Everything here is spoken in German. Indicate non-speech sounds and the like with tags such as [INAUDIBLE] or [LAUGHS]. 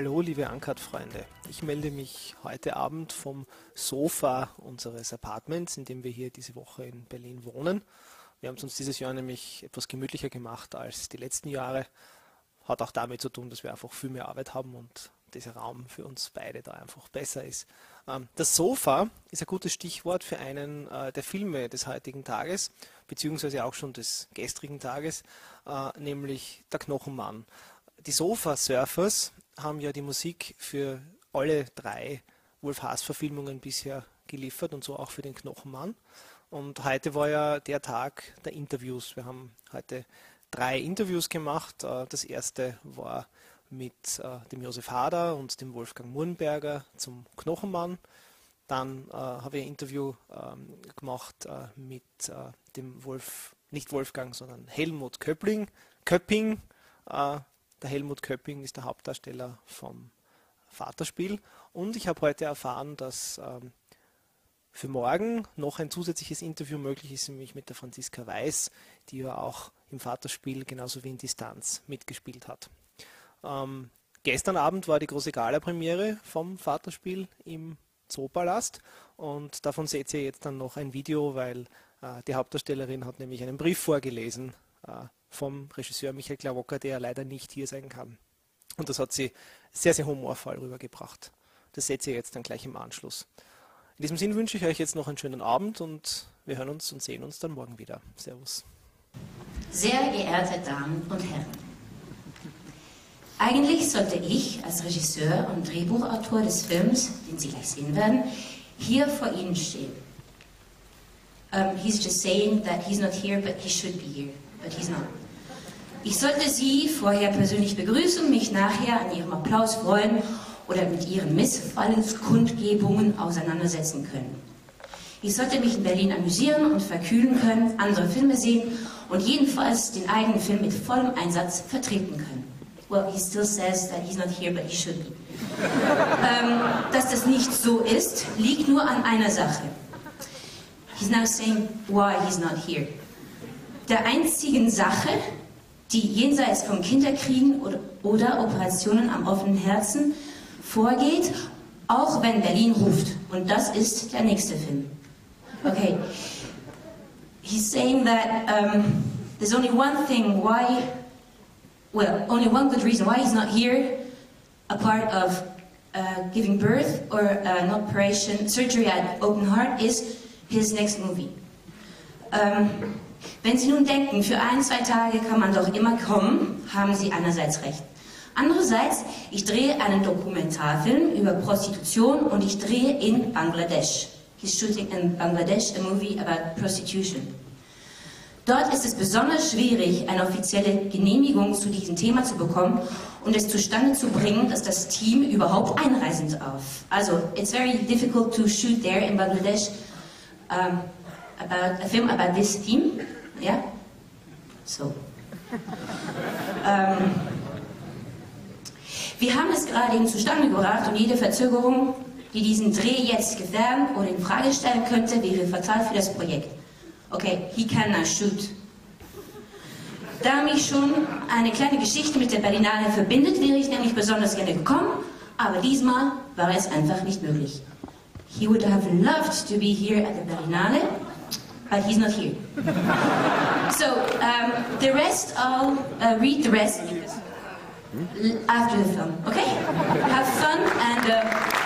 liebe Uncut-Freunde. Ich melde mich heute Abend vom Sofa unseres Apartments, in dem wir hier diese Woche in Berlin wohnen. Wir haben es uns dieses Jahr nämlich etwas gemütlicher gemacht als die letzten Jahre. Hat auch damit zu tun, dass wir einfach viel mehr Arbeit haben und dieser Raum für uns beide da einfach besser ist. Ähm, das Sofa ist ein gutes Stichwort für einen äh, der Filme des heutigen Tages, beziehungsweise auch schon des gestrigen Tages, äh, nämlich Der Knochenmann. Die Sofa-Surfers haben ja die Musik für alle drei Wolf Haas-Verfilmungen bisher geliefert und so auch für den Knochenmann. Und heute war ja der Tag der Interviews. Wir haben heute drei Interviews gemacht. Äh, das erste war mit äh, dem Josef Hader und dem Wolfgang Murnberger zum Knochenmann. Dann äh, habe ich ein Interview ähm, gemacht mit dem Wolf, nicht Wolfgang, sondern Helmut Köppling, Köpping. Der Helmut Köpping ist der Hauptdarsteller vom Vaterspiel. Und ich habe heute erfahren, dass ähm, für morgen noch ein zusätzliches Interview möglich ist, nämlich mit der Franziska Weiß, die ja auch im Vaterspiel genauso wie in Distanz mitgespielt hat. Ähm, gestern Abend war die große Gala-Premiere vom Vaterspiel im Zoopalast und davon seht ihr jetzt dann noch ein Video, weil äh, die Hauptdarstellerin hat nämlich einen Brief vorgelesen äh, vom Regisseur Michael Klawocker, der leider nicht hier sein kann. Und das hat sie sehr, sehr humorvoll rübergebracht. Das seht ihr jetzt dann gleich im Anschluss. In diesem Sinn wünsche ich euch jetzt noch einen schönen Abend und wir hören uns und sehen uns dann morgen wieder. Servus. Sehr geehrte Damen und Herren, eigentlich sollte ich als Regisseur und Drehbuchautor des Films, den Sie gleich sehen werden, hier vor Ihnen stehen. Um, he's just saying that he's not here, but he should be here, but he's not. Ich sollte Sie vorher persönlich begrüßen, mich nachher an Ihrem Applaus freuen oder mit Ihren Missfallenskundgebungen auseinandersetzen können. Ich sollte mich in Berlin amüsieren und verkühlen können, andere Filme sehen und jedenfalls den eigenen Film mit vollem Einsatz vertreten können. Well, he still says that he's not here, but he should be. [LAUGHS] ähm, dass das nicht so ist, liegt nur an einer Sache. He's now saying why he's not here. Der einzigen Sache, die jenseits von Kinderkriegen oder, Operationen am offenen Herzen vorgeht, auch wenn Berlin ruft. Und das ist der nächste Film. Okay. He's saying that um, there's only one thing why, well, only one good reason why he's not here, a part of uh, giving birth or an operation, surgery at open heart, is his next movie. Um, wenn Sie nun denken, für ein, zwei Tage kann man doch immer kommen, haben Sie einerseits recht. Andererseits, ich drehe einen Dokumentarfilm über Prostitution und ich drehe in Bangladesch. He's shooting in Bangladesh a movie about prostitution. Dort ist es besonders schwierig, eine offizielle Genehmigung zu diesem Thema zu bekommen und es zustande zu bringen, dass das Team überhaupt einreisen darf. Also, it's very difficult to shoot there in Bangladesh um, about a film about this theme. Yeah? So. um, wir haben es gerade eben zustande gebracht und jede Verzögerung, die diesen Dreh jetzt gefährden oder in Frage stellen könnte, wäre fatal für das Projekt. Okay, he cannot shoot. Da mich schon eine kleine Geschichte mit der Berlinale verbindet, wäre ich nämlich besonders gerne gekommen, aber diesmal war es einfach nicht möglich. He would have loved to be here at the Berlinale, but he's not here. so, um, the rest, I'll uh, read the rest after the film, okay? Have fun and... Uh,